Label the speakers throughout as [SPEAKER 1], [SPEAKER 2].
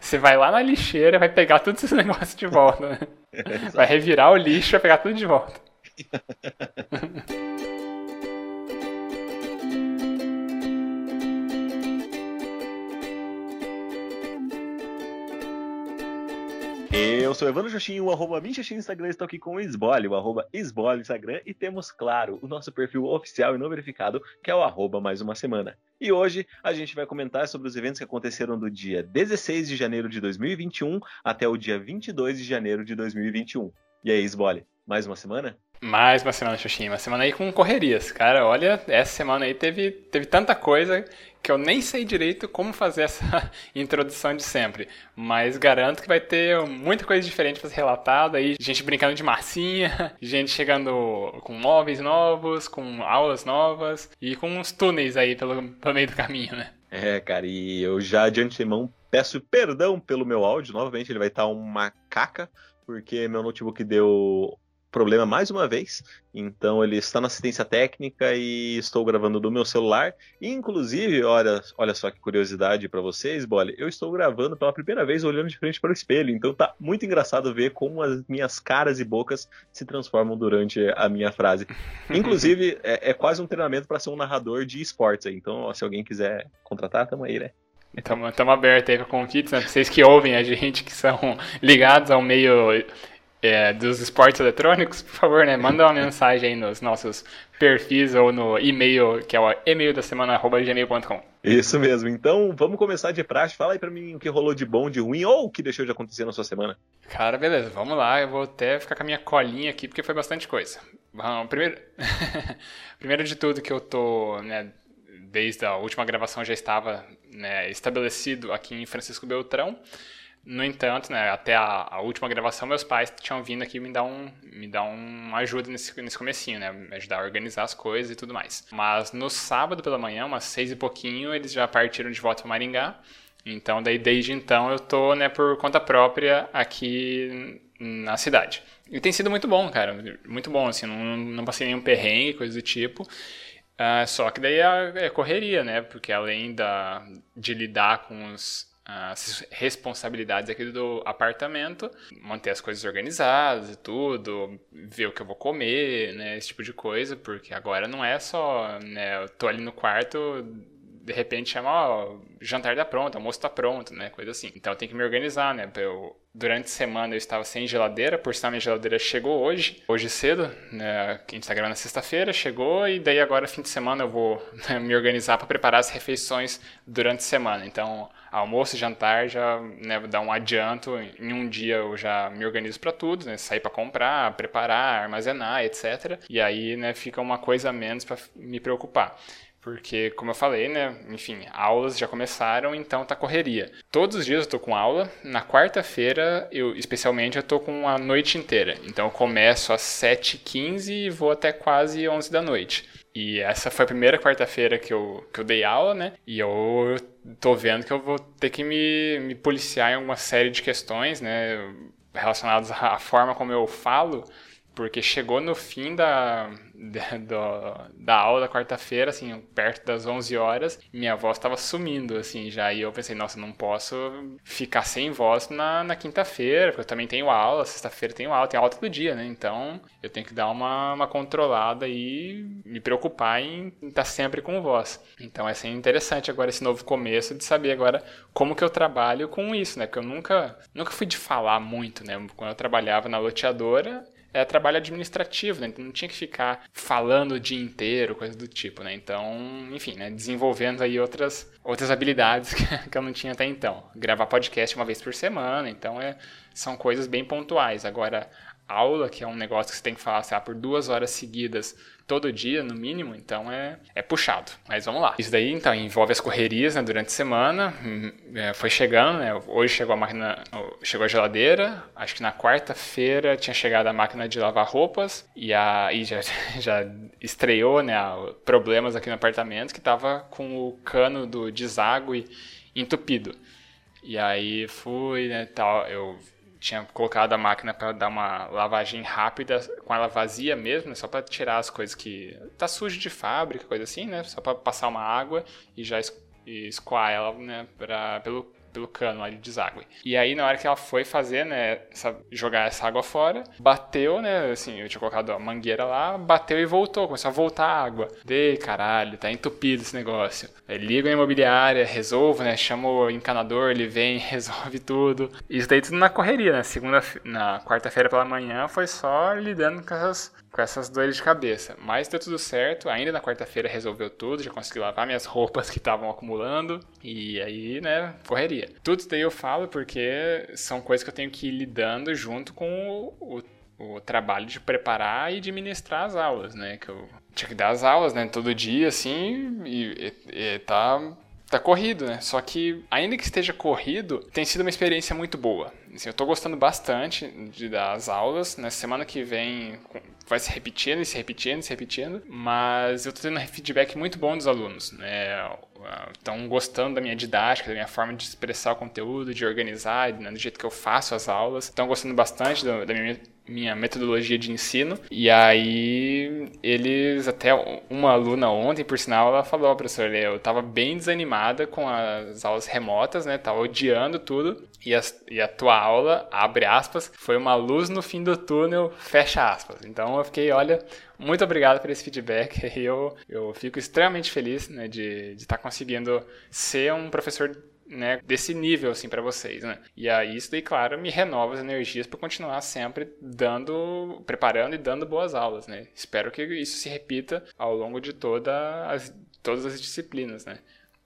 [SPEAKER 1] você vai lá na lixeira vai pegar todos esses negócios de volta, né? Vai revirar o lixo e vai pegar tudo de volta.
[SPEAKER 2] Eu sou Evandro Xoxinho, o arroba Minxaxinho no Instagram, estou aqui com o Esbole, o arroba Esbole Instagram, e temos, claro, o nosso perfil oficial e não verificado, que é o arroba mais uma semana. E hoje a gente vai comentar sobre os eventos que aconteceram do dia 16 de janeiro de 2021 até o dia 22 de janeiro de 2021. E aí, Esbole, mais uma semana?
[SPEAKER 1] Mais uma semana, Xuxinha. Uma semana aí com correrias. Cara, olha, essa semana aí teve, teve tanta coisa que eu nem sei direito como fazer essa introdução de sempre. Mas garanto que vai ter muita coisa diferente para ser relatada aí. Gente brincando de massinha, gente chegando com móveis novos, com aulas novas e com uns túneis aí pelo, pelo meio do caminho, né?
[SPEAKER 2] É, cara, e eu já de antemão peço perdão pelo meu áudio. Novamente ele vai estar uma caca, porque meu notebook deu problema mais uma vez. Então ele está na assistência técnica e estou gravando do meu celular. Inclusive, olha, olha só que curiosidade para vocês, Bolly, eu estou gravando pela primeira vez olhando de frente para o espelho. Então tá muito engraçado ver como as minhas caras e bocas se transformam durante a minha frase. Inclusive, é, é quase um treinamento para ser um narrador de esportes. Então, ó, se alguém quiser contratar, tamo aí, né?
[SPEAKER 1] Estamos abertos aí para convites, né? Vocês que ouvem a gente, que são ligados ao meio é, dos esportes eletrônicos, por favor, né, manda uma mensagem aí nos nossos perfis ou no e-mail, que é o e-mail da semana, arroba gmail.com.
[SPEAKER 2] Isso mesmo. Então, vamos começar de praxe. Fala aí pra mim o que rolou de bom, de ruim ou o que deixou de acontecer na sua semana.
[SPEAKER 1] Cara, beleza. Vamos lá. Eu vou até ficar com a minha colinha aqui, porque foi bastante coisa. Bom, primeiro... primeiro de tudo que eu tô, né, desde a última gravação já estava né, estabelecido aqui em Francisco Beltrão. No entanto, né, até a, a, última gravação, meus pais tinham vindo aqui me dar, um, me dar uma ajuda nesse, nesse comecinho, né? Me ajudar a organizar as coisas e tudo mais. Mas no sábado pela manhã, umas seis e pouquinho, eles já partiram de volta para Maringá. Então, daí desde então eu tô, né, por conta própria aqui na cidade. E tem sido muito bom, cara. Muito bom, assim, não, não passei nenhum perrengue, coisa do tipo. Uh, só que daí é, é correria, né? Porque além da, de lidar com os as responsabilidades aqui do apartamento, manter as coisas organizadas e tudo, ver o que eu vou comer, né, esse tipo de coisa, porque agora não é só, né, eu tô ali no quarto, de repente chama, ó, jantar tá pronto, almoço tá pronto, né, coisa assim. Então eu tenho que me organizar, né, eu, durante a semana eu estava sem geladeira, por sinal minha geladeira chegou hoje, hoje cedo, né, a gente tá gravando na sexta-feira, chegou, e daí agora fim de semana eu vou né, me organizar para preparar as refeições durante a semana. Então almoço e jantar já né, dá um adianto. Em um dia eu já me organizo para tudo, né? Sair para comprar, preparar, armazenar, etc. E aí, né, fica uma coisa a menos para me preocupar. Porque, como eu falei, né? Enfim, aulas já começaram, então tá correria. Todos os dias eu tô com aula. Na quarta-feira, eu especialmente, eu tô com a noite inteira. Então eu começo às 7h15 e vou até quase 11 da noite. E essa foi a primeira quarta-feira que eu, que eu dei aula, né? E eu tô vendo que eu vou ter que me, me policiar em uma série de questões, né? Relacionadas à forma como eu falo, porque chegou no fim da, da, da aula quarta-feira, assim, perto das 11 horas, minha voz estava sumindo, assim, já. E eu pensei, nossa, não posso ficar sem voz na, na quinta-feira, porque eu também tenho aula, sexta-feira tenho aula, tenho aula todo dia, né? Então, eu tenho que dar uma, uma controlada e me preocupar em estar tá sempre com voz. Então, é assim, interessante agora esse novo começo de saber agora como que eu trabalho com isso, né? Porque eu nunca, nunca fui de falar muito, né? Quando eu trabalhava na loteadora, é trabalho administrativo, né? Então não tinha que ficar falando o dia inteiro, coisa do tipo, né? Então, enfim, né? desenvolvendo aí outras, outras habilidades que eu não tinha até então. Gravar podcast uma vez por semana, então é, são coisas bem pontuais. Agora, aula, que é um negócio que você tem que falar, sei lá, por duas horas seguidas todo dia, no mínimo, então é, é puxado. Mas vamos lá. Isso daí, então, envolve as correrias né, durante a semana. Hum, é, foi chegando, né? Hoje chegou a máquina, chegou a geladeira. Acho que na quarta-feira tinha chegado a máquina de lavar roupas. E aí já, já estreou, né? Problemas aqui no apartamento que tava com o cano do deságue entupido. E aí fui, né, tal, eu tinha colocado a máquina para dar uma lavagem rápida com ela vazia mesmo, só para tirar as coisas que tá sujo de fábrica, coisa assim, né? Só para passar uma água e já escoar ela, né, pra, pelo pelo cano ali de deságue. E aí, na hora que ela foi fazer, né, essa, jogar essa água fora, bateu, né, assim, eu tinha colocado a mangueira lá, bateu e voltou, começou a voltar a água. Dei, caralho, tá entupido esse negócio. Aí ligo a imobiliária, resolvo, né, chamo o encanador, ele vem, resolve tudo. Isso daí tudo na correria, né, segunda, na quarta-feira pela manhã foi só lidando com essas com essas dores de cabeça. Mas deu tudo certo, ainda na quarta-feira resolveu tudo, já consegui lavar minhas roupas que estavam acumulando e aí, né, correria. Tudo isso daí eu falo porque são coisas que eu tenho que ir lidando junto com o, o, o trabalho de preparar e de ministrar as aulas, né, que eu tinha que dar as aulas, né, todo dia assim e, e, e tá tá corrido, né? Só que, ainda que esteja corrido, tem sido uma experiência muito boa. Assim, eu tô gostando bastante de dar as aulas. Na né? semana que vem vai se repetindo, se repetindo, se repetindo. Mas eu tô tendo feedback muito bom dos alunos, né? Estão gostando da minha didática, da minha forma de expressar o conteúdo, de organizar, né? do jeito que eu faço as aulas. Estão gostando bastante da minha minha metodologia de ensino. E aí eles, até uma aluna ontem, por sinal, ela falou, professor, eu estava bem desanimada com as aulas remotas, né? Tava odiando tudo. E a, e a tua aula, abre aspas, foi uma luz no fim do túnel, fecha aspas. Então eu fiquei, olha, muito obrigado por esse feedback. Eu, eu fico extremamente feliz né, de estar tá conseguindo ser um professor né, desse nível assim para vocês, né? E aí isso daí, claro, me renova as energias para continuar sempre dando, preparando e dando boas aulas, né? Espero que isso se repita ao longo de toda as, todas as disciplinas, né?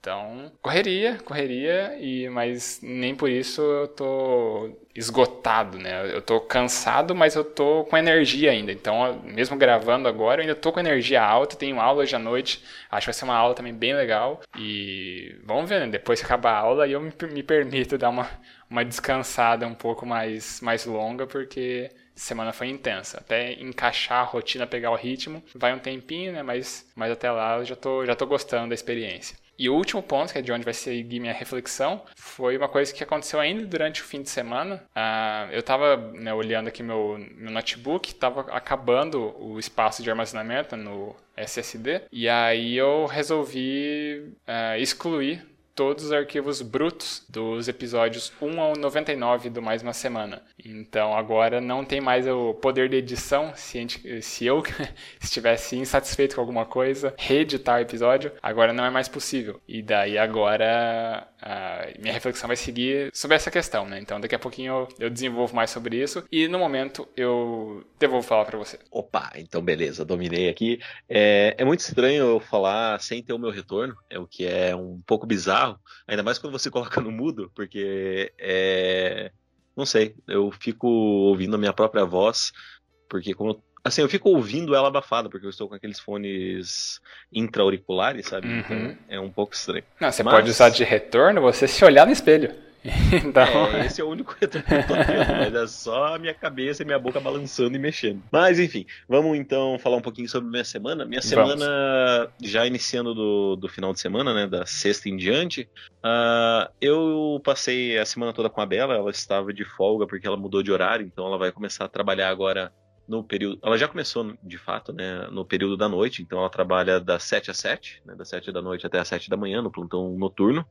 [SPEAKER 1] Então, correria, correria, e mas nem por isso eu tô esgotado, né? Eu tô cansado, mas eu tô com energia ainda. Então, mesmo gravando agora, eu ainda tô com energia alta, tenho aula hoje à noite. Acho que vai ser uma aula também bem legal. E vamos ver, né? Depois que acabar a aula, eu me, me permito dar uma, uma descansada um pouco mais, mais longa, porque semana foi intensa. Até encaixar a rotina, pegar o ritmo, vai um tempinho, né? Mas, mas até lá eu já tô, já tô gostando da experiência. E o último ponto, que é de onde vai seguir minha reflexão, foi uma coisa que aconteceu ainda durante o fim de semana. Uh, eu estava né, olhando aqui meu, meu notebook, estava acabando o espaço de armazenamento no SSD, e aí eu resolvi uh, excluir todos os arquivos brutos dos episódios 1 ao 99 do Mais Uma Semana. Então agora não tem mais o poder de edição. Se, gente, se eu estivesse insatisfeito com alguma coisa, reeditar o episódio, agora não é mais possível. E daí agora a minha reflexão vai seguir sobre essa questão, né? Então daqui a pouquinho eu, eu desenvolvo mais sobre isso e no momento eu devolvo falar para você.
[SPEAKER 2] Opa, então beleza, dominei aqui. É, é muito estranho eu falar sem ter o meu retorno, é o que é um pouco bizarro ainda mais quando você coloca no mudo, porque é. Não sei, eu fico ouvindo a minha própria voz, porque como. Assim, eu fico ouvindo ela abafada, porque eu estou com aqueles fones intra-auriculares, sabe? Uhum. Então é um pouco estranho.
[SPEAKER 1] Não, você Mas... pode usar de retorno você se olhar no espelho.
[SPEAKER 2] Então... É, esse é o único retorno que eu tô tendo, mas é só a minha cabeça e minha boca balançando e mexendo. Mas enfim, vamos então falar um pouquinho sobre minha semana. Minha semana, vamos. já iniciando do, do final de semana, né, da sexta em diante, uh, eu passei a semana toda com a Bela, ela estava de folga porque ela mudou de horário, então ela vai começar a trabalhar agora no período. Ela já começou, de fato, né, no período da noite, então ela trabalha das 7 às 7, né, das 7 da noite até às 7 da manhã, no plantão noturno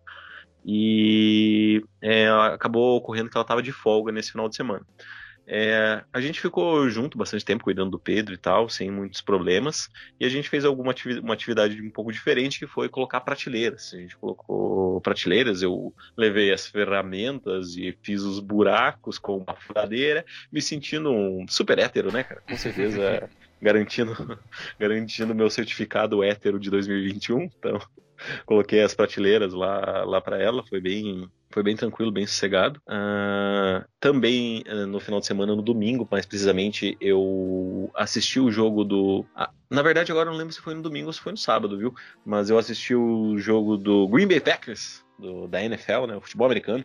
[SPEAKER 2] e é, acabou ocorrendo que ela estava de folga nesse final de semana. É, a gente ficou junto bastante tempo cuidando do Pedro e tal, sem muitos problemas, e a gente fez alguma atividade, uma atividade um pouco diferente que foi colocar prateleiras. A gente colocou prateleiras, eu levei as ferramentas e fiz os buracos com uma furadeira, me sentindo um super hétero, né, cara? Com certeza garantindo garantindo meu certificado hétero de 2021. Então, coloquei as prateleiras lá, lá para ela, foi bem, foi bem tranquilo, bem sossegado. Uh, também uh, no final de semana, no domingo, mais precisamente, eu assisti o jogo do. Na verdade, agora não lembro se foi no domingo ou se foi no sábado, viu? Mas eu assisti o jogo do Green Bay Packers, do, da NFL, né? O futebol americano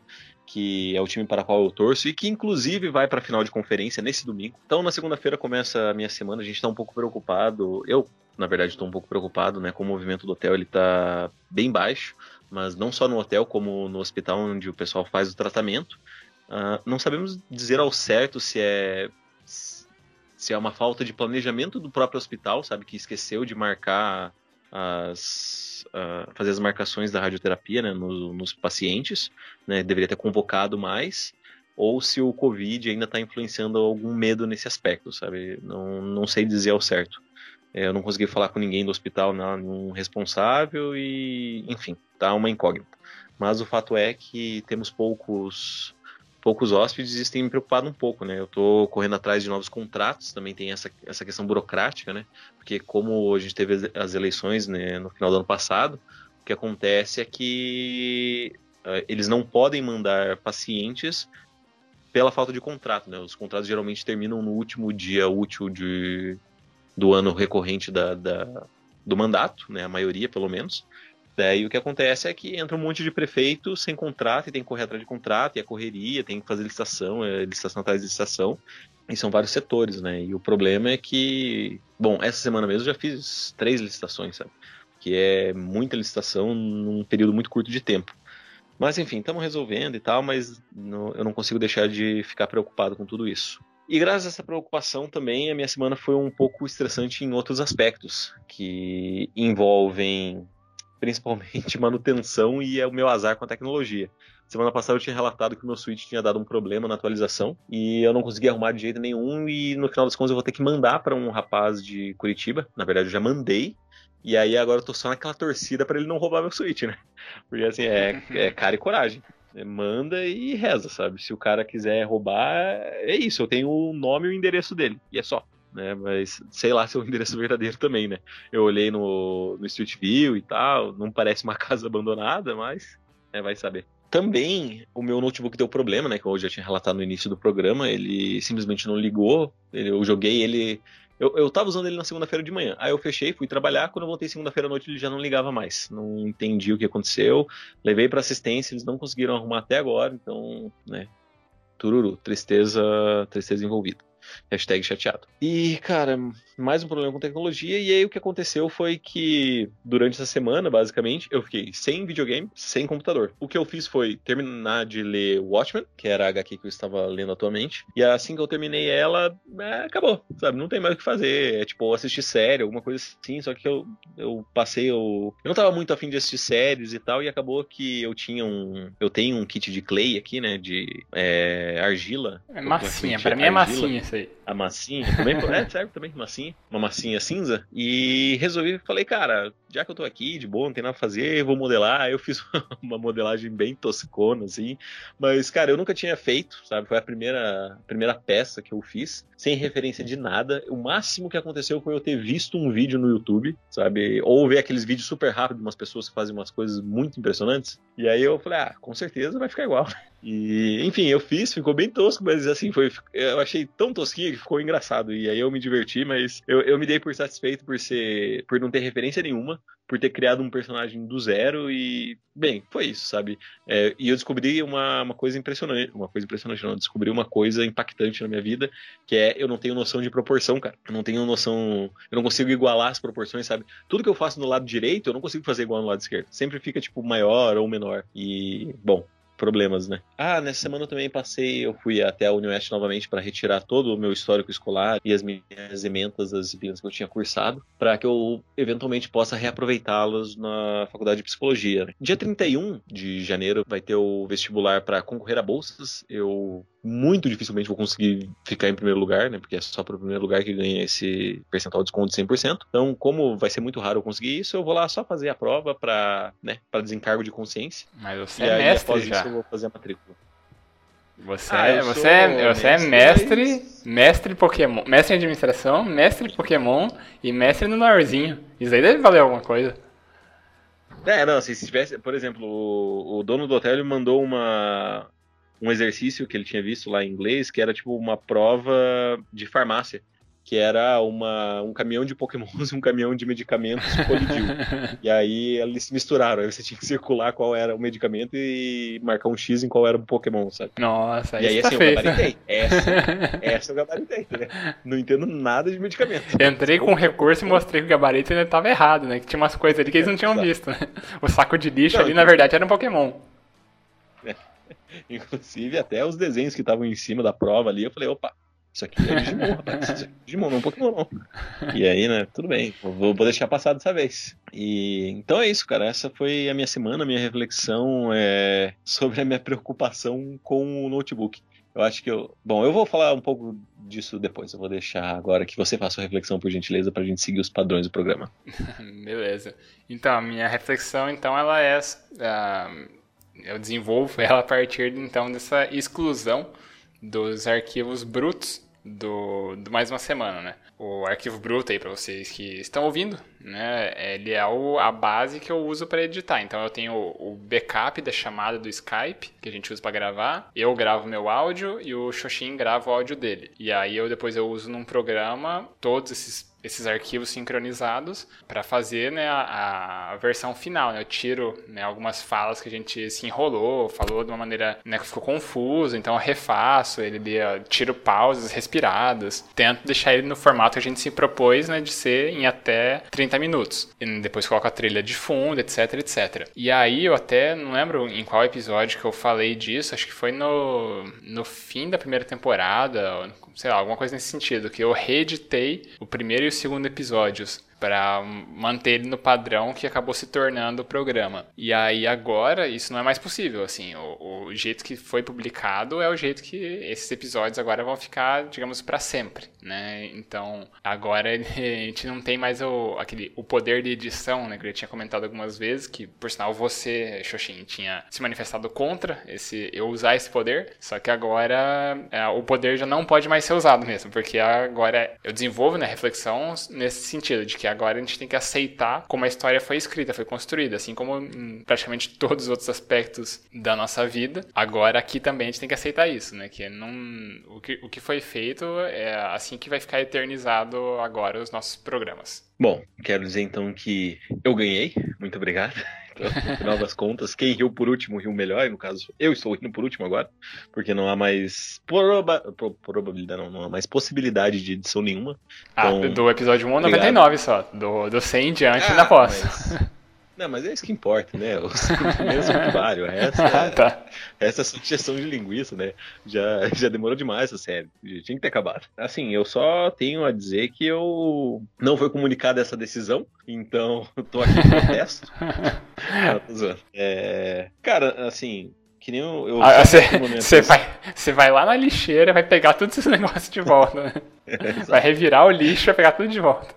[SPEAKER 2] que é o time para qual eu torço e que inclusive vai para a final de conferência nesse domingo. Então na segunda-feira começa a minha semana, a gente está um pouco preocupado. Eu na verdade, estou um pouco preocupado, né? Com o movimento do hotel, ele está bem baixo, mas não só no hotel, como no hospital onde o pessoal faz o tratamento. Uh, não sabemos dizer ao certo se é se é uma falta de planejamento do próprio hospital, sabe, que esqueceu de marcar as, uh, fazer as marcações da radioterapia né, no, nos pacientes, né, deveria ter convocado mais, ou se o Covid ainda está influenciando algum medo nesse aspecto, sabe? Não, não sei dizer ao certo. É, eu não consegui falar com ninguém do hospital, nenhum responsável e, enfim, tá uma incógnita. Mas o fato é que temos poucos poucos hóspedes isso tem me preocupado um pouco, né? Eu tô correndo atrás de novos contratos, também tem essa, essa questão burocrática, né? Porque como a gente teve as eleições né, no final do ano passado, o que acontece é que uh, eles não podem mandar pacientes pela falta de contrato, né? Os contratos geralmente terminam no último dia útil de, do ano recorrente da, da, do mandato, né? A maioria, pelo menos. Daí o que acontece é que entra um monte de prefeito sem contrato e tem que correr atrás de contrato, e a correria, tem que fazer licitação, é, licitação atrás de licitação. E são vários setores, né? E o problema é que, bom, essa semana mesmo eu já fiz três licitações, sabe? Que é muita licitação num período muito curto de tempo. Mas enfim, estamos resolvendo e tal, mas eu não consigo deixar de ficar preocupado com tudo isso. E graças a essa preocupação também, a minha semana foi um pouco estressante em outros aspectos, que envolvem principalmente manutenção e é o meu azar com a tecnologia. Semana passada eu tinha relatado que o meu Switch tinha dado um problema na atualização e eu não conseguia arrumar de jeito nenhum e no final das contas eu vou ter que mandar para um rapaz de Curitiba. Na verdade eu já mandei e aí agora eu tô só naquela torcida para ele não roubar meu Switch, né? Porque assim, é, é cara e coragem. Manda e reza, sabe? Se o cara quiser roubar, é isso. Eu tenho o nome e o endereço dele. E é só. Né, mas sei lá se é o endereço verdadeiro também, né? Eu olhei no, no Street View e tal, não parece uma casa abandonada, mas né, vai saber. Também o meu notebook deu problema, né? Que eu já tinha relatado no início do programa. Ele simplesmente não ligou. Ele, eu joguei ele eu, eu tava usando ele na segunda-feira de manhã. Aí eu fechei, fui trabalhar. Quando eu voltei segunda-feira à noite, ele já não ligava mais. Não entendi o que aconteceu. Levei para assistência, eles não conseguiram arrumar até agora. Então, né. Tururu, tristeza, tristeza envolvida. Hashtag chateado. E, cara, mais um problema com tecnologia. E aí o que aconteceu foi que durante essa semana, basicamente, eu fiquei sem videogame, sem computador. O que eu fiz foi terminar de ler Watchmen, que era a HQ que eu estava lendo atualmente. E assim que eu terminei ela, é, acabou, sabe? Não tem mais o que fazer. É tipo assistir série, alguma coisa assim. Só que eu, eu passei. Eu, eu não tava muito afim de assistir séries e tal. E acabou que eu tinha um. Eu tenho um kit de clay aqui, né? De é, argila.
[SPEAKER 1] É massinha, pra mim é massinha isso aí.
[SPEAKER 2] A massinha, também é, serve também, massinha, uma massinha cinza. E resolvi, falei, cara, já que eu tô aqui, de boa, não tem nada pra fazer, vou modelar. Eu fiz uma modelagem bem toscona, assim. Mas, cara, eu nunca tinha feito, sabe? Foi a primeira, primeira peça que eu fiz, sem referência de nada. O máximo que aconteceu foi eu ter visto um vídeo no YouTube, sabe? Ou ver aqueles vídeos super rápidos de umas pessoas que fazem umas coisas muito impressionantes. E aí eu falei, ah, com certeza vai ficar igual. E, enfim, eu fiz, ficou bem tosco, mas assim, foi, eu achei tão tosquinho que ficou engraçado. E aí eu me diverti, mas eu, eu me dei por satisfeito por ser, por não ter referência nenhuma, por ter criado um personagem do zero e, bem, foi isso, sabe? É, e eu descobri uma, uma coisa impressionante, uma coisa impressionante, não, eu descobri uma coisa impactante na minha vida, que é eu não tenho noção de proporção, cara. Eu não tenho noção, eu não consigo igualar as proporções, sabe? Tudo que eu faço no lado direito, eu não consigo fazer igual no lado esquerdo. Sempre fica, tipo, maior ou menor. E, bom, problemas, né? Ah, nessa semana eu também passei, eu fui até a Unioeste novamente para retirar todo o meu histórico escolar e as minhas ementas das disciplinas que eu tinha cursado, para que eu eventualmente possa reaproveitá-las na faculdade de psicologia. Dia 31 de janeiro vai ter o vestibular para concorrer a bolsas. Eu muito dificilmente vou conseguir ficar em primeiro lugar, né? Porque é só para o primeiro lugar que ganha esse percentual de desconto de 100%. Então, como vai ser muito raro eu conseguir isso, eu vou lá só fazer a prova para, né, para desencargo de consciência.
[SPEAKER 1] Mas você e é aí, mestre após já. Isso,
[SPEAKER 2] eu vou fazer a matrícula.
[SPEAKER 1] Você, ah, é, você, é, você é mestre, mestre Pokémon, mestre em administração, mestre Pokémon e mestre no Norzinho. Isso aí deve valer alguma coisa.
[SPEAKER 2] É, não, assim, se tivesse, por exemplo, o, o dono do hotel mandou uma, um exercício que ele tinha visto lá em inglês, que era tipo uma prova de farmácia que era uma, um caminhão de pokémons e um caminhão de medicamentos colidiu. e aí eles se misturaram, aí você tinha que circular qual era o medicamento e marcar um X em qual era o pokémon, sabe?
[SPEAKER 1] Nossa,
[SPEAKER 2] E aí
[SPEAKER 1] tá
[SPEAKER 2] assim, eu gabaritei. Essa, essa eu gabaritei, né? Não entendo nada de medicamento.
[SPEAKER 1] Entrei com recurso e mostrei que o gabarito ainda estava errado, né? Que tinha umas coisas ali que eles não tinham visto, né? O saco de lixo não, ali, na verdade, era um pokémon.
[SPEAKER 2] Inclusive, até os desenhos que estavam em cima da prova ali, eu falei, opa, Isso aqui é Digimon, rapaz. Isso aqui é Digimon, não Pokémon, não. E aí, né, tudo bem. Vou, deixar passar dessa vez. E então é isso, cara. Essa foi a minha semana, a minha reflexão é, sobre a minha preocupação com o notebook. Eu acho que eu. Bom, eu vou falar um pouco disso depois. Eu vou deixar agora que você faça a reflexão, por gentileza, pra gente seguir os padrões do programa.
[SPEAKER 1] Beleza. Então, a minha reflexão, então, ela é. Uh, eu desenvolvo ela a partir, então, dessa exclusão dos arquivos brutos do, do mais uma semana, né? O arquivo bruto aí para vocês que estão ouvindo, né? Ele é o, a base que eu uso para editar. Então eu tenho o, o, backup da chamada do Skype que a gente usa para gravar. Eu gravo meu áudio e o Xoxin grava o áudio dele. E aí eu depois eu uso num programa todos esses esses arquivos sincronizados para fazer né, a, a, versão final. Né? Eu tiro né, algumas falas que a gente se enrolou, falou de uma maneira né, que ficou confuso, então eu refaço, ele tiro pausas respiradas, tento deixar ele no formato que a gente se propôs né, de ser em até 30 minutos. E depois coloco a trilha de fundo, etc, etc. E aí eu até não lembro em qual episódio que eu falei disso, acho que foi no, no fim da primeira temporada, sei lá, alguma coisa nesse sentido, que eu reeditei o primeiro o segundo episódios para manter ele no padrão que acabou se tornando o programa. E aí agora isso não é mais possível, assim, o, o jeito que foi publicado é o jeito que esses episódios agora vão ficar, digamos, para sempre, né? Então agora a gente não tem mais o, aquele, o poder de edição, né? Que eu já tinha comentado algumas vezes, que por sinal você, Xoxin, tinha se manifestado contra esse, eu usar esse poder, só que agora é, o poder já não pode mais ser usado mesmo, porque agora eu desenvolvo né, reflexão nesse sentido, de que agora a gente tem que aceitar como a história foi escrita, foi construída, assim como em praticamente todos os outros aspectos da nossa vida. Agora aqui também a gente tem que aceitar isso, né? Que não o que, o que foi feito é assim que vai ficar eternizado agora os nossos programas.
[SPEAKER 2] Bom, quero dizer então que eu ganhei. Muito obrigado. No final das contas, quem riu por último riu melhor, e no caso, eu estou rindo por último agora, porque não há mais proba probabilidade, não, não há mais possibilidade de edição nenhuma.
[SPEAKER 1] Ah, então, do episódio 1 99 só, do, do 100 em diante ah, ainda posso. Mas...
[SPEAKER 2] Não, mas é isso que importa, né? Os primeiros são primário. Essa, é, tá. essa é sugestão de linguiça, né? Já, já demorou demais a série. Tinha que ter acabado. Assim, eu só tenho a dizer que eu não foi comunicada essa decisão, então tô aqui em protesto. é, cara, assim, que nem eu.
[SPEAKER 1] Você ah, vai, vai lá na lixeira, vai pegar todos esses negócios de volta. Né? É, vai revirar o lixo, vai pegar tudo de volta.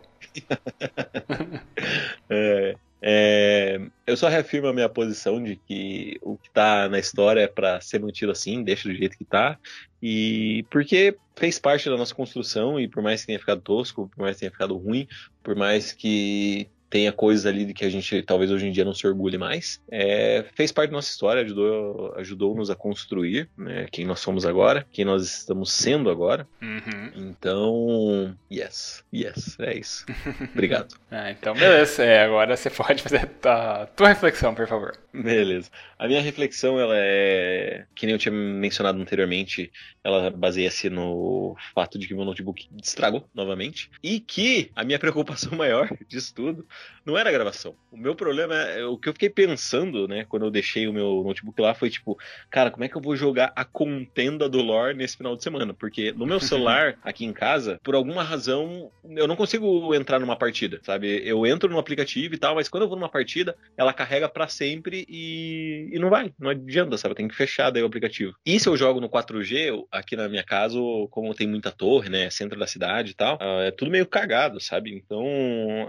[SPEAKER 2] é, é, eu só reafirmo a minha posição de que o que tá na história é para ser mantido assim, deixa do jeito que tá. E porque fez parte da nossa construção e por mais que tenha ficado tosco, por mais que tenha ficado ruim, por mais que tenha coisas ali de que a gente talvez hoje em dia não se orgulhe mais. É, fez parte da nossa história, ajudou, ajudou-nos a construir né, quem nós somos agora, quem nós estamos sendo agora. Uhum. Então, yes, yes, é isso. Obrigado.
[SPEAKER 1] ah, então, beleza. É, agora você pode fazer a tua reflexão, por favor.
[SPEAKER 2] Beleza. A minha reflexão, ela é, que nem eu tinha mencionado anteriormente, ela baseia-se no fato de que meu notebook estragou novamente e que a minha preocupação maior disso tudo não era a gravação. O meu problema é o que eu fiquei pensando, né, quando eu deixei o meu notebook lá foi tipo, cara, como é que eu vou jogar a contenda do lore nesse final de semana? Porque no meu celular aqui em casa, por alguma razão, eu não consigo entrar numa partida, sabe? Eu entro no aplicativo e tal, mas quando eu vou numa partida, ela carrega para sempre e, e não vai, não adianta, sabe? Tem que fechar daí o aplicativo. E se eu jogo no 4G, aqui na minha casa, como tem muita torre, né, centro da cidade e tal, ah, é tudo meio cagado, sabe? Então,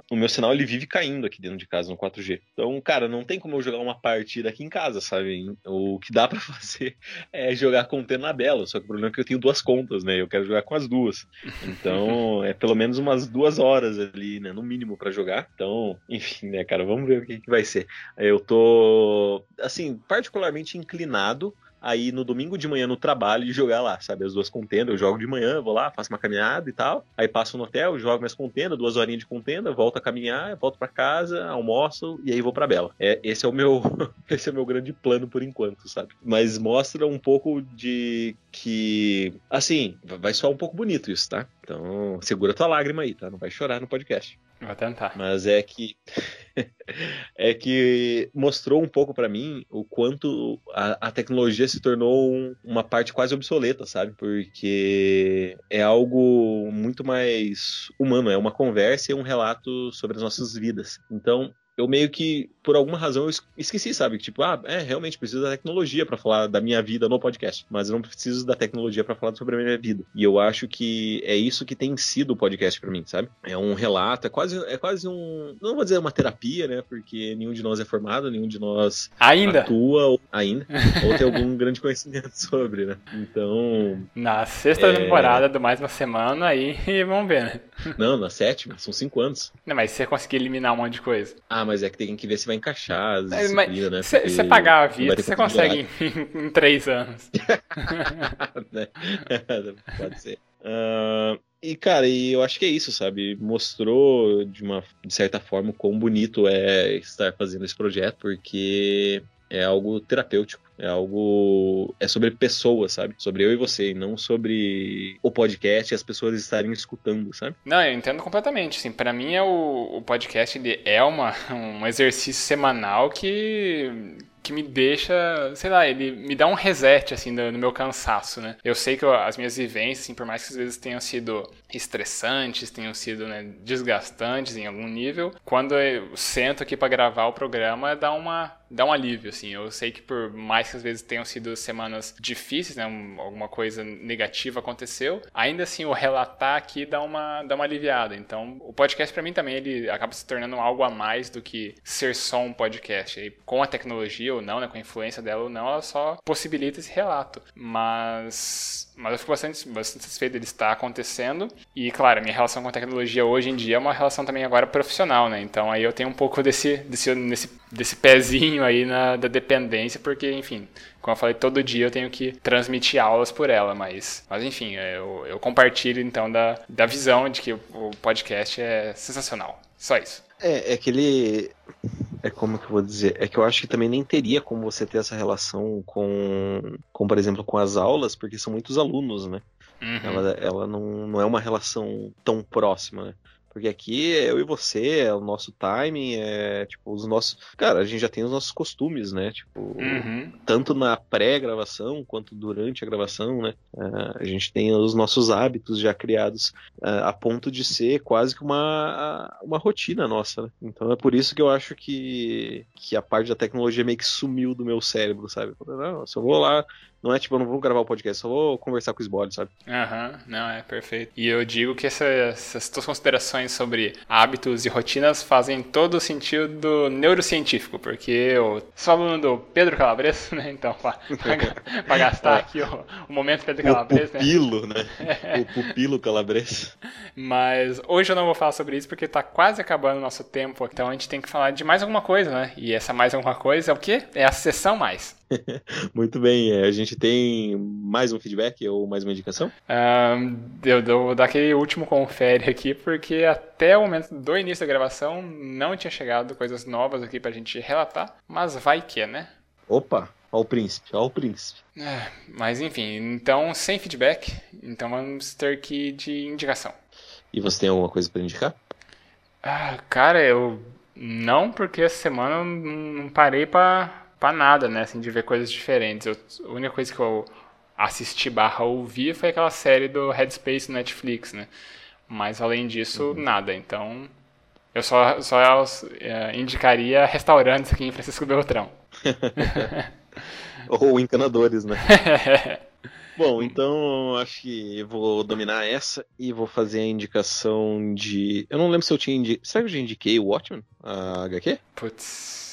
[SPEAKER 2] o meu sinal ele vive caindo aqui dentro de casa no 4G. Então, cara, não tem como eu jogar uma partida aqui em casa, sabe? O que dá para fazer é jogar com o na Bela, só que o problema é que eu tenho duas contas, né? Eu quero jogar com as duas. Então, é pelo menos umas duas horas ali, né? No mínimo para jogar. Então, enfim, né, cara, vamos ver o que, que vai ser. Eu tô, assim, particularmente inclinado aí no domingo de manhã no trabalho e jogar lá, sabe? As duas contendas, eu jogo de manhã, vou lá, faço uma caminhada e tal, aí passo no hotel, jogo minhas contendas, duas horinhas de contenda, volto a caminhar, volto para casa, almoço e aí vou para Bela. É, esse é o meu esse é o meu grande plano por enquanto, sabe? Mas mostra um pouco de que assim, vai soar um pouco bonito isso, tá? Então, segura tua lágrima aí, tá? Não vai chorar no podcast.
[SPEAKER 1] Vou tentar.
[SPEAKER 2] Mas é que é que mostrou um pouco para mim o quanto a, a tecnologia se tornou um, uma parte quase obsoleta, sabe? Porque é algo muito mais humano, é uma conversa e um relato sobre as nossas vidas. Então, eu meio que, por alguma razão, eu esqueci, sabe? Tipo, ah, é, realmente preciso da tecnologia para falar da minha vida no podcast, mas eu não preciso da tecnologia para falar sobre a minha vida. E eu acho que é isso que tem sido o podcast para mim, sabe? É um relato, é quase, é quase um, não vou dizer uma terapia, né? Porque nenhum de nós é formado, nenhum de nós
[SPEAKER 1] ainda
[SPEAKER 2] atua ou, ainda, ou tem algum grande conhecimento sobre, né? Então,
[SPEAKER 1] na sexta é... temporada do mais uma semana aí, vamos ver, né?
[SPEAKER 2] Não, na sétima, são cinco anos.
[SPEAKER 1] Não, mas você conseguir eliminar um monte de coisa.
[SPEAKER 2] Ah, ah, mas é que tem que ver se vai encaixar as
[SPEAKER 1] mas, né? Se você pagar a vida, você consegue em, em, três anos.
[SPEAKER 2] né? Pode ser. Uh, e, cara, e eu acho que é isso, sabe? Mostrou de uma de certa forma o quão bonito é estar fazendo esse projeto, porque é algo terapêutico. É algo. É sobre pessoas, sabe? Sobre eu e você, e não sobre o podcast e as pessoas estarem escutando, sabe?
[SPEAKER 1] Não, eu entendo completamente. Assim, para mim, é o, o podcast ele é uma, um exercício semanal que que me deixa, sei lá, ele me dá um reset, assim, no, meu cansaço, né? Eu sei que as minhas vivências, assim, por mais que às vezes tenham sido estressantes, tenham sido né, desgastantes em algum nível, quando eu sento aqui para gravar o programa, dá uma dá um alívio, assim. Eu sei que por mais que às vezes tenham sido semanas difíceis, né, alguma coisa negativa aconteceu, ainda assim o relatar aqui dá uma dá uma aliviada. Então, o podcast para mim também ele acaba se tornando algo a mais do que ser só um podcast. E com a tecnologia ou não, né, com a influência dela ou não, ela só possibilita esse relato. Mas mas eu fico bastante, bastante satisfeito dele estar acontecendo. E, claro, minha relação com a tecnologia hoje em dia é uma relação também agora profissional, né? Então aí eu tenho um pouco desse, desse, desse, desse pezinho aí na, da dependência, porque, enfim, como eu falei, todo dia eu tenho que transmitir aulas por ela, mas, mas enfim, eu, eu compartilho então da, da visão de que o podcast é sensacional. Só isso.
[SPEAKER 2] É, é que ele. É como que eu vou dizer? É que eu acho que também nem teria como você ter essa relação com, com por exemplo, com as aulas, porque são muitos alunos, né? Uhum. Ela, ela não, não é uma relação tão próxima, né? Porque aqui é eu e você, é o nosso timing, é tipo, os nossos. Cara, a gente já tem os nossos costumes, né? Tipo, uhum. tanto na pré-gravação quanto durante a gravação, né? Uh, a gente tem os nossos hábitos já criados uh, a ponto de ser quase que uma, uma rotina nossa, né? Então é por isso que eu acho que, que a parte da tecnologia meio que sumiu do meu cérebro, sabe? Não, se eu vou lá não é tipo, eu não vou gravar o podcast, só vou conversar com o Sbole, sabe?
[SPEAKER 1] Aham, uhum, não, é perfeito. E eu digo que essa, essas tuas considerações sobre hábitos e rotinas fazem todo o sentido neurocientífico, porque eu sou aluno do Pedro Calabres, né? Então, pra, pra, pra gastar aqui o, o, momento Pedro Calabres,
[SPEAKER 2] o pupilo, né? né? O pupilo Calabres.
[SPEAKER 1] Mas hoje eu não vou falar sobre isso porque tá quase acabando o nosso tempo, então a gente tem que falar de mais alguma coisa, né? E essa mais alguma coisa é o quê? É a sessão mais.
[SPEAKER 2] Muito bem, é, a gente tem mais um feedback ou mais uma indicação?
[SPEAKER 1] Um, eu vou dar aquele último confere aqui, porque até o momento do início da gravação não tinha chegado coisas novas aqui pra gente relatar, mas vai que, né?
[SPEAKER 2] Opa, Ó o príncipe, ó o príncipe.
[SPEAKER 1] É, mas enfim, então sem feedback, então vamos ter que ir de indicação.
[SPEAKER 2] E você tem alguma coisa para indicar?
[SPEAKER 1] Ah, cara, eu não, porque essa semana eu não parei para para nada, né? Assim, de ver coisas diferentes. Eu, a única coisa que eu assisti barra ouvi foi aquela série do Headspace no Netflix, né? Mas além disso, uhum. nada. Então, eu só, só é, indicaria restaurantes aqui em Francisco Beltrão.
[SPEAKER 2] Ou encanadores, né? Bom, então acho que vou dominar essa e vou fazer a indicação de. Eu não lembro se eu tinha indicado. Será que eu já indiquei o Watchmen? A HQ?
[SPEAKER 1] Putz.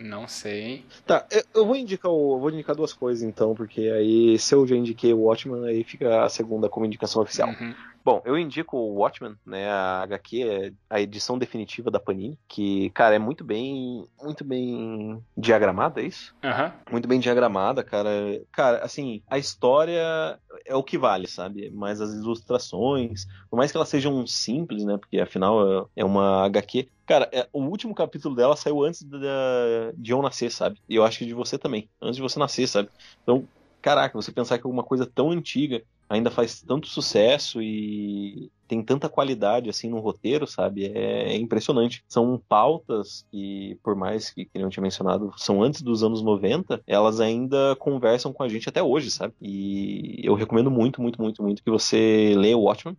[SPEAKER 1] Não sei.
[SPEAKER 2] Tá, eu vou indicar o, vou indicar duas coisas então, porque aí se eu já indiquei o Watchman, aí fica a segunda como indicação oficial. Uhum. Bom, eu indico o Watchmen, né, a HQ, é a edição definitiva da Panini, que, cara, é muito bem, muito bem diagramada, é isso?
[SPEAKER 1] Uhum.
[SPEAKER 2] Muito bem diagramada, cara. Cara, assim, a história é o que vale, sabe? Mas as ilustrações, por mais que elas sejam simples, né, porque afinal é uma HQ, Cara, é, o último capítulo dela saiu antes da, de eu nascer, sabe? E eu acho que de você também. Antes de você nascer, sabe? Então, caraca, você pensar que alguma coisa tão antiga ainda faz tanto sucesso e tem tanta qualidade assim no roteiro, sabe? É, é, impressionante. São pautas que, por mais que, que não tinha mencionado, são antes dos anos 90, elas ainda conversam com a gente até hoje, sabe? E eu recomendo muito, muito, muito, muito que você leia o Watchmen.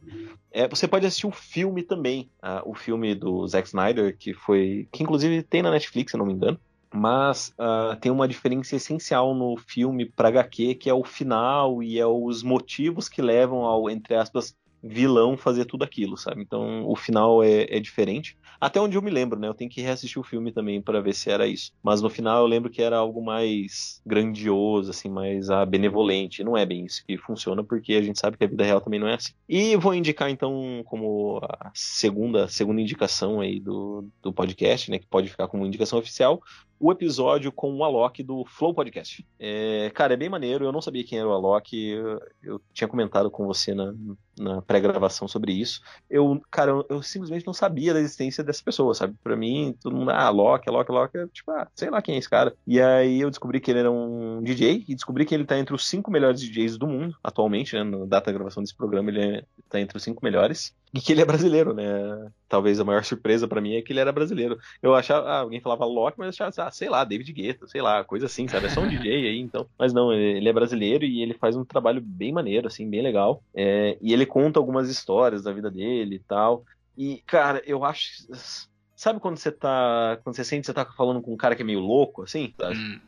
[SPEAKER 2] É, você pode assistir o filme também, uh, o filme do Zack Snyder, que foi. que inclusive tem na Netflix, se não me engano mas uh, tem uma diferença essencial no filme para HQ, que é o final e é os motivos que levam ao, entre aspas, vilão fazer tudo aquilo, sabe? Então o final é, é, diferente. Até onde eu me lembro, né? Eu tenho que reassistir o filme também para ver se era isso. Mas no final eu lembro que era algo mais grandioso, assim, mais ah, benevolente. Não é bem isso que funciona, porque a gente sabe que a vida real também não é assim. E vou indicar então como a segunda, segunda indicação aí do, do podcast, né? Que pode ficar como indicação oficial, o episódio com o Alok do Flow Podcast. É, cara, é bem maneiro. Eu não sabia quem era o Alok. Eu, eu tinha comentado com você na, na pré-gravação sobre isso. Eu, cara, eu, eu, simplesmente não sabia da existência dessa pessoa, sabe? Pra mim, todo mundo, ah, Alok, Alok, Alok, tipo, ah, sei lá quem é esse cara. E aí eu descobri que ele era um DJ e descobri que ele tá entre os cinco melhores DJs do mundo atualmente, né? Na data da gravação desse programa, ele é, tá entre os cinco melhores. E que ele é brasileiro, né? Talvez a maior surpresa para mim é que ele era brasileiro. Eu achava, ah, alguém falava Loki, mas eu achava, ah, sei lá, David Guetta, sei lá, coisa assim, sabe? É só um DJ aí, então. Mas não, ele é brasileiro e ele faz um trabalho bem maneiro, assim, bem legal. É, e ele conta algumas histórias da vida dele e tal. E, cara, eu acho. Sabe quando você tá. Quando você sente que você tá falando com um cara que é meio louco, assim? Hum.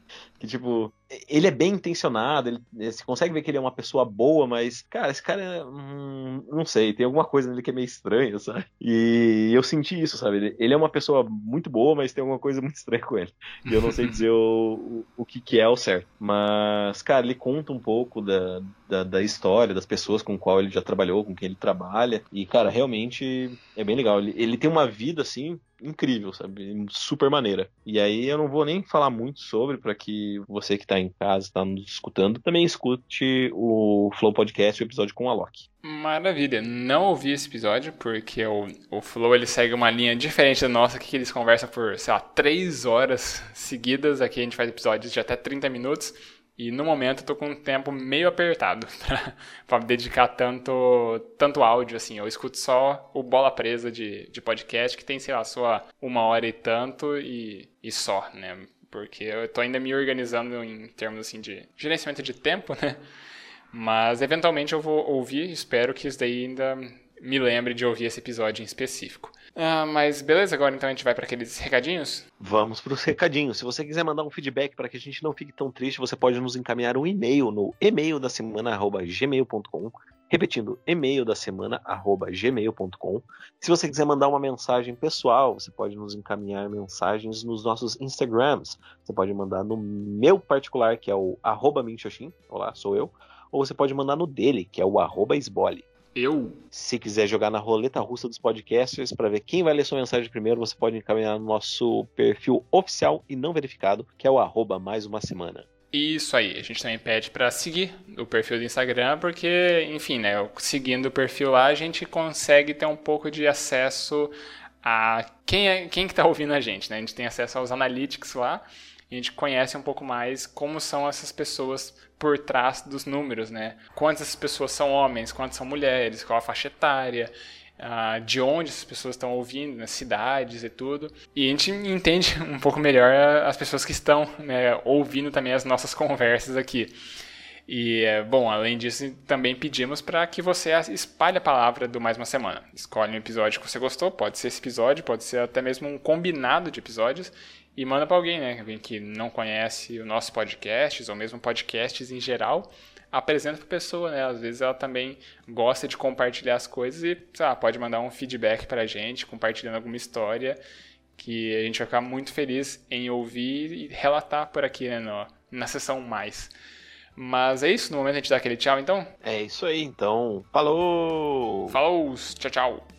[SPEAKER 2] Que, tipo, ele é bem intencionado, ele, você consegue ver que ele é uma pessoa boa, mas, cara, esse cara, hum, não sei, tem alguma coisa nele que é meio estranha, sabe? E eu senti isso, sabe? Ele é uma pessoa muito boa, mas tem alguma coisa muito estranha com ele. E eu não sei dizer o, o, o que, que é o certo. Mas, cara, ele conta um pouco da, da, da, história, das pessoas com qual ele já trabalhou, com quem ele trabalha. E, cara, realmente é bem legal. Ele, ele tem uma vida, assim, incrível, sabe? Super maneira. E aí eu não vou nem falar muito sobre, para que você que tá em casa, está nos escutando, também escute o Flow Podcast, o episódio com a Loki.
[SPEAKER 1] Maravilha. Não ouvi esse episódio, porque o, o Flow ele segue uma linha diferente da nossa, que eles conversam por, sei lá, três horas seguidas. Aqui a gente faz episódios de até 30 minutos. E no momento eu tô com um tempo meio apertado para dedicar tanto, tanto áudio, assim. Eu escuto só o Bola Presa de, de podcast, que tem, sei lá, só uma hora e tanto e, e só, né? Porque eu tô ainda me organizando em termos assim de gerenciamento de tempo, né? Mas eventualmente eu vou ouvir, espero que isso daí ainda me lembre de ouvir esse episódio em específico. Ah, mas beleza, agora então a gente vai para aqueles recadinhos?
[SPEAKER 2] Vamos para os recadinhos. Se você quiser mandar um feedback para que a gente não fique tão triste, você pode nos encaminhar um e-mail no e-mail da semana gmail.com Repetindo, e-mail da semana, arroba gmail.com. Se você quiser mandar uma mensagem pessoal, você pode nos encaminhar mensagens nos nossos Instagrams. Você pode mandar no meu particular, que é o arroba Minxoxin, olá, sou eu. Ou você pode mandar no dele, que é o arroba Esbole.
[SPEAKER 1] Eu?
[SPEAKER 2] Se quiser jogar na roleta russa dos podcasters para ver quem vai ler sua mensagem primeiro, você pode encaminhar no nosso perfil oficial e não verificado, que é o arroba mais uma semana.
[SPEAKER 1] Isso aí, a gente também pede para seguir o perfil do Instagram, porque, enfim, né, seguindo o perfil lá, a gente consegue ter um pouco de acesso a quem é quem que tá ouvindo a gente, né? A gente tem acesso aos analytics lá, e a gente conhece um pouco mais como são essas pessoas por trás dos números, né? Quantas pessoas são homens, quantas são mulheres, qual a faixa etária, uh, de onde as pessoas estão ouvindo, nas cidades e tudo. E a gente entende um pouco melhor as pessoas que estão né, ouvindo também as nossas conversas aqui. E, bom, além disso, também pedimos para que você espalhe a palavra do Mais Uma Semana. Escolhe um episódio que você gostou, pode ser esse episódio, pode ser até mesmo um combinado de episódios, e manda para alguém, né? Alguém que não conhece o nosso podcast, ou mesmo podcasts em geral, apresenta para a pessoa, né? Às vezes ela também gosta de compartilhar as coisas e, sei lá, pode mandar um feedback para a gente, compartilhando alguma história, que a gente vai ficar muito feliz em ouvir e relatar por aqui, né, no, na sessão mais. Mas é isso, no momento a gente dá aquele tchau, então?
[SPEAKER 2] É isso aí, então. Falou!
[SPEAKER 1] Falou! Tchau, tchau!